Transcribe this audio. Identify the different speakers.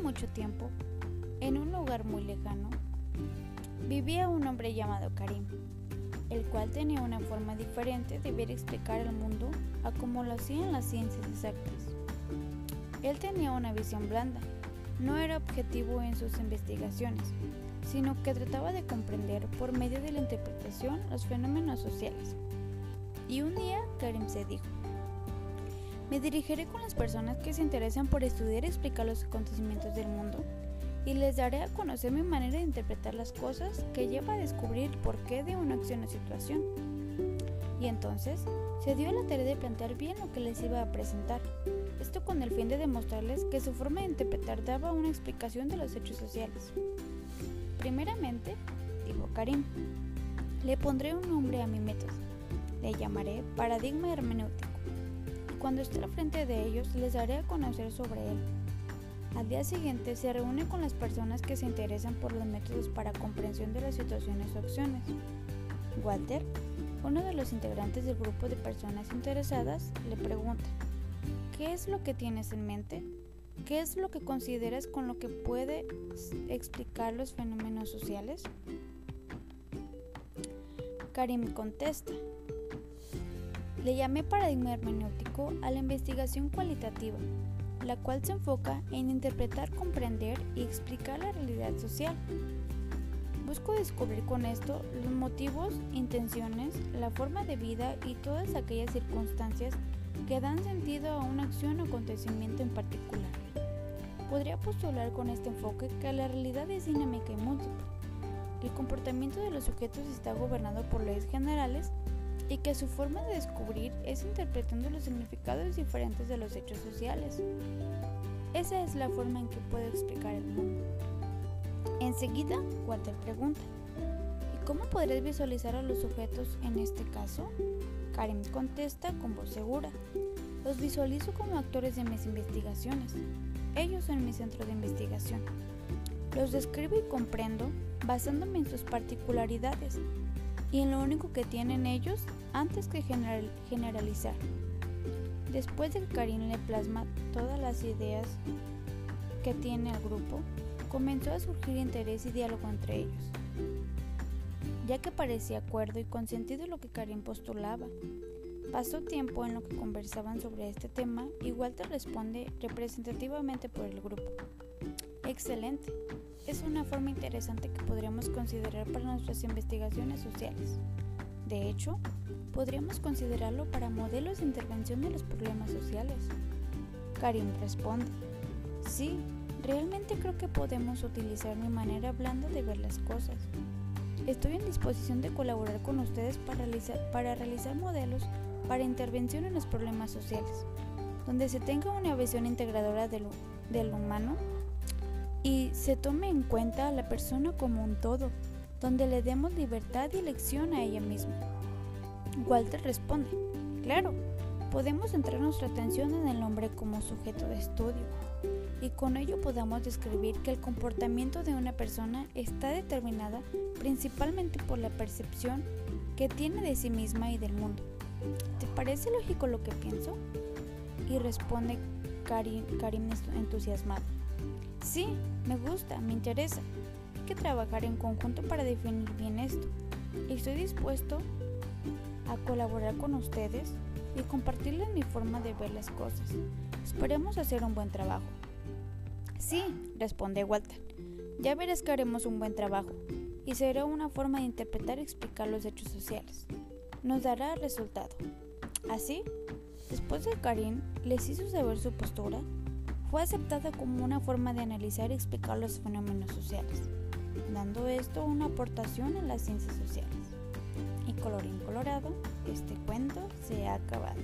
Speaker 1: mucho tiempo, en un lugar muy lejano, vivía un hombre llamado Karim, el cual tenía una forma diferente de ver explicar el mundo a como lo hacían las ciencias exactas. Él tenía una visión blanda, no era objetivo en sus investigaciones, sino que trataba de comprender por medio de la interpretación los fenómenos sociales. Y un día Karim se dijo, me dirigiré con las personas que se interesan por estudiar y explicar los acontecimientos del mundo y les daré a conocer mi manera de interpretar las cosas que lleva a descubrir por qué de una acción o situación. Y entonces se dio la tarea de plantear bien lo que les iba a presentar, esto con el fin de demostrarles que su forma de interpretar daba una explicación de los hechos sociales. Primeramente, dijo Karim, le pondré un nombre a mi método. Le llamaré paradigma hermenéutico cuando esté al frente de ellos les daré a conocer sobre él. Al día siguiente se reúne con las personas que se interesan por los métodos para comprensión de las situaciones o acciones. Walter, uno de los integrantes del grupo de personas interesadas, le pregunta, ¿qué es lo que tienes en mente? ¿Qué es lo que consideras con lo que puede explicar los fenómenos sociales? Karim contesta, le llamé paradigma hermenéutico a la investigación cualitativa, la cual se enfoca en interpretar, comprender y explicar la realidad social. Busco descubrir con esto los motivos, intenciones, la forma de vida y todas aquellas circunstancias que dan sentido a una acción o acontecimiento en particular. Podría postular con este enfoque que la realidad es dinámica y múltiple. El comportamiento de los sujetos está gobernado por leyes generales y que su forma de descubrir es interpretando los significados diferentes de los hechos sociales. Esa es la forma en que puedo explicar el mundo. Enseguida, Walter pregunta, ¿y cómo podrás visualizar a los sujetos en este caso? Karim contesta con voz segura, los visualizo como actores de mis investigaciones. Ellos son mi centro de investigación. Los describo y comprendo basándome en sus particularidades y en lo único que tienen ellos antes que generalizar. Después de que Karim le plasma todas las ideas que tiene el grupo, comenzó a surgir interés y diálogo entre ellos, ya que parecía acuerdo y consentido lo que Karim postulaba. Pasó tiempo en lo que conversaban sobre este tema y Walter responde representativamente por el grupo. Excelente, es una forma interesante que podríamos considerar para nuestras investigaciones sociales. De hecho, podríamos considerarlo para modelos de intervención de los problemas sociales. Karim responde, sí, realmente creo que podemos utilizar mi manera blanda de ver las cosas. Estoy en disposición de colaborar con ustedes para realizar, para realizar modelos para intervención en los problemas sociales, donde se tenga una visión integradora de lo, de lo humano y se tome en cuenta a la persona como un todo, donde le demos libertad y elección a ella misma. Walter responde, claro, podemos centrar nuestra atención en el hombre como sujeto de estudio y con ello podamos describir que el comportamiento de una persona está determinada principalmente por la percepción que tiene de sí misma y del mundo. ¿Te parece lógico lo que pienso? Y responde Karim, Karim entusiasmado. Sí, me gusta, me interesa. Hay que trabajar en conjunto para definir bien esto. Estoy dispuesto a colaborar con ustedes y compartirles mi forma de ver las cosas. Esperemos hacer un buen trabajo. Sí, responde Walter. Ya verás que haremos un buen trabajo y será una forma de interpretar y explicar los hechos sociales. Nos dará resultado. Así, después de Karim les hizo saber su postura, fue aceptada como una forma de analizar y explicar los fenómenos sociales, dando esto una aportación a las ciencias sociales. Y colorín colorado, este cuento se ha acabado.